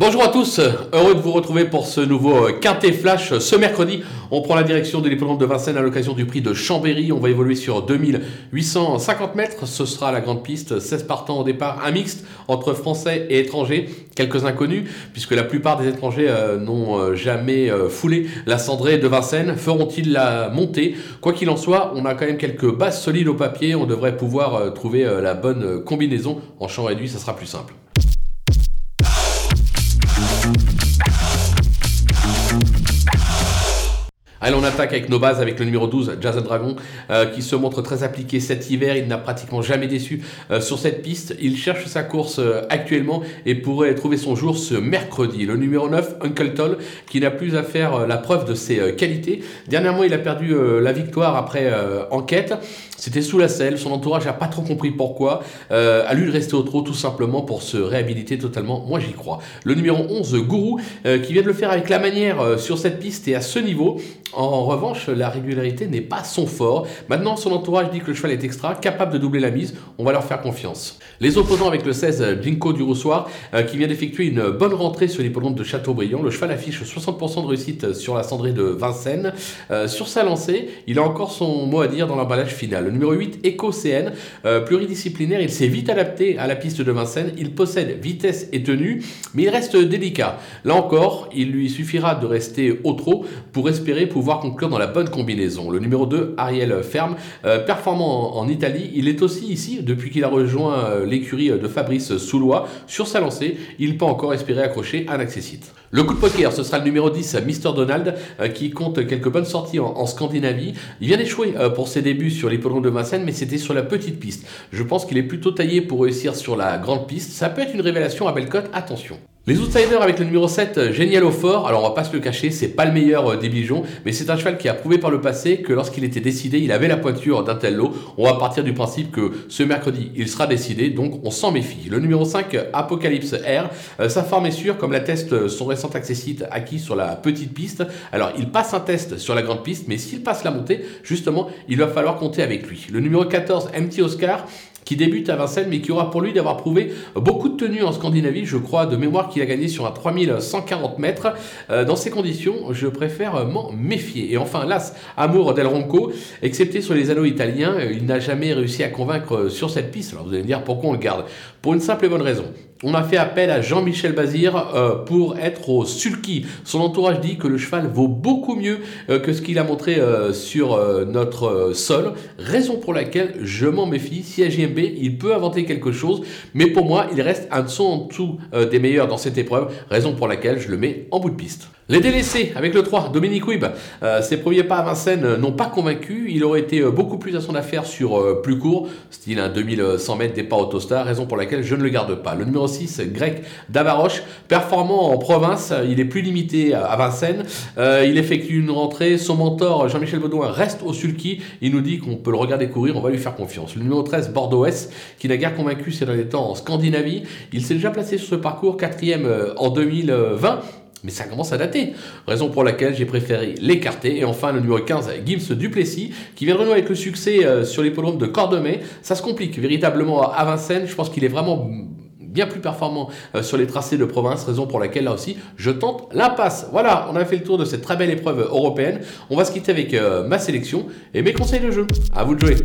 Bonjour à tous, heureux de vous retrouver pour ce nouveau euh, Quintet Flash. Ce mercredi, on prend la direction de l'hippodrome de Vincennes à l'occasion du prix de Chambéry. On va évoluer sur 2850 mètres. Ce sera la grande piste. 16 partants au départ, un mixte entre français et étrangers. Quelques inconnus, puisque la plupart des étrangers euh, n'ont euh, jamais foulé la cendrée de Vincennes. Feront-ils la montée? Quoi qu'il en soit, on a quand même quelques bases solides au papier. On devrait pouvoir trouver la bonne combinaison. En champ réduit, ça sera plus simple. Allez, on attaque avec nos bases, avec le numéro 12, Jason Dragon, euh, qui se montre très appliqué cet hiver. Il n'a pratiquement jamais déçu euh, sur cette piste. Il cherche sa course euh, actuellement et pourrait trouver son jour ce mercredi. Le numéro 9, Uncle Toll, qui n'a plus à faire la preuve de ses qualités. Dernièrement, il a perdu la victoire après enquête. C'était sous la selle. Son entourage n'a pas trop compris pourquoi. à lui de rester au trot, tout simplement pour se réhabiliter totalement. Moi, j'y crois. Le numéro 11, Gourou, qui vient de le faire avec la manière sur cette piste et à ce niveau. En revanche, la régularité n'est pas son fort. Maintenant, son entourage dit que le cheval est extra, capable de doubler la mise. On va leur faire confiance. Les opposants avec le 16, Jinko du Roussoir, euh, qui vient d'effectuer une bonne rentrée sur l'hippodrome de Châteaubriand. Le cheval affiche 60% de réussite sur la cendrée de Vincennes. Euh, sur sa lancée, il a encore son mot à dire dans l'emballage final. Le numéro 8, Eco CN, euh, pluridisciplinaire, il s'est vite adapté à la piste de Vincennes. Il possède vitesse et tenue, mais il reste délicat. Là encore, il lui suffira de rester au trot pour espérer pouvoir conclure dans la bonne combinaison. Le numéro 2, Ariel Ferme, euh, performant en, Italie, il est aussi ici depuis qu'il a rejoint euh, l'écurie de Fabrice Soulois. Sur sa lancée, il peut encore espérer accrocher un accessite. Le coup de poker, ce sera le numéro 10, Mr. Donald, euh, qui compte quelques bonnes sorties en, Scandinavie. Il vient d'échouer pour ses débuts sur l'hippodrome de Vincennes, mais c'était sur la petite piste. Je pense qu'il est plutôt taillé pour réussir sur la grande piste. Ça peut être une révélation à belle cote, attention. Les outsiders avec le numéro 7, euh, Génial au fort, alors on va pas se le cacher, c'est pas le meilleur euh, des bijoux, mais c'est un cheval qui a prouvé par le passé que lorsqu'il était décidé, il avait la pointure d'un tel lot. On va partir du principe que ce mercredi, il sera décidé, donc on s'en méfie. Le numéro 5, Apocalypse R, euh, sa forme est sûre, comme l'atteste son récent accessite acquis sur la petite piste. Alors il passe un test sur la grande piste, mais s'il passe la montée, justement, il va falloir compter avec lui. Le numéro 14, MT Oscar, qui débute à Vincennes, mais qui aura pour lui d'avoir prouvé beaucoup de tenues en Scandinavie. Je crois de mémoire qu'il a gagné sur un 3140 mètres. Euh, dans ces conditions, je préfère m'en méfier. Et enfin, l'As Amour del Ronco, excepté sur les anneaux italiens, euh, il n'a jamais réussi à convaincre sur cette piste. Alors vous allez me dire pourquoi on le garde? Pour une simple et bonne raison on a fait appel à Jean-Michel Bazir euh, pour être au sulky. Son entourage dit que le cheval vaut beaucoup mieux euh, que ce qu'il a montré euh, sur notre sol, raison pour laquelle je m'en méfie. Si à il peut inventer quelque chose, mais pour moi, il reste un son en dessous des meilleurs dans cette épreuve, raison pour laquelle je le mets en bout de piste. Les délaissés avec le 3, Dominique Wib. ses premiers pas à Vincennes n'ont pas convaincu. Il aurait été beaucoup plus à son affaire sur plus court, style un 2100 mètres départ Autostar, raison pour laquelle je ne le garde pas. Le numéro 6, Grec Davaroche, performant en province, il est plus limité à Vincennes. Euh, il effectue une rentrée, son mentor Jean-Michel Baudouin reste au sulky. Il nous dit qu'on peut le regarder courir, on va lui faire confiance. Le numéro 13, Bordeaux-S, qui n'a guère convaincu ces derniers temps en Scandinavie. Il s'est déjà placé sur ce parcours, quatrième euh, en 2020 mais ça commence à dater. Raison pour laquelle j'ai préféré l'écarter. Et enfin, le numéro 15, Gims Duplessis, qui vient de renouer avec le succès euh, sur l'hippodrome de Cordemais. Ça se complique véritablement à Vincennes. Je pense qu'il est vraiment bien plus performant euh, sur les tracés de province, raison pour laquelle là aussi je tente l'impasse. Voilà, on a fait le tour de cette très belle épreuve européenne. On va se quitter avec euh, ma sélection et mes conseils de jeu. À vous de jouer.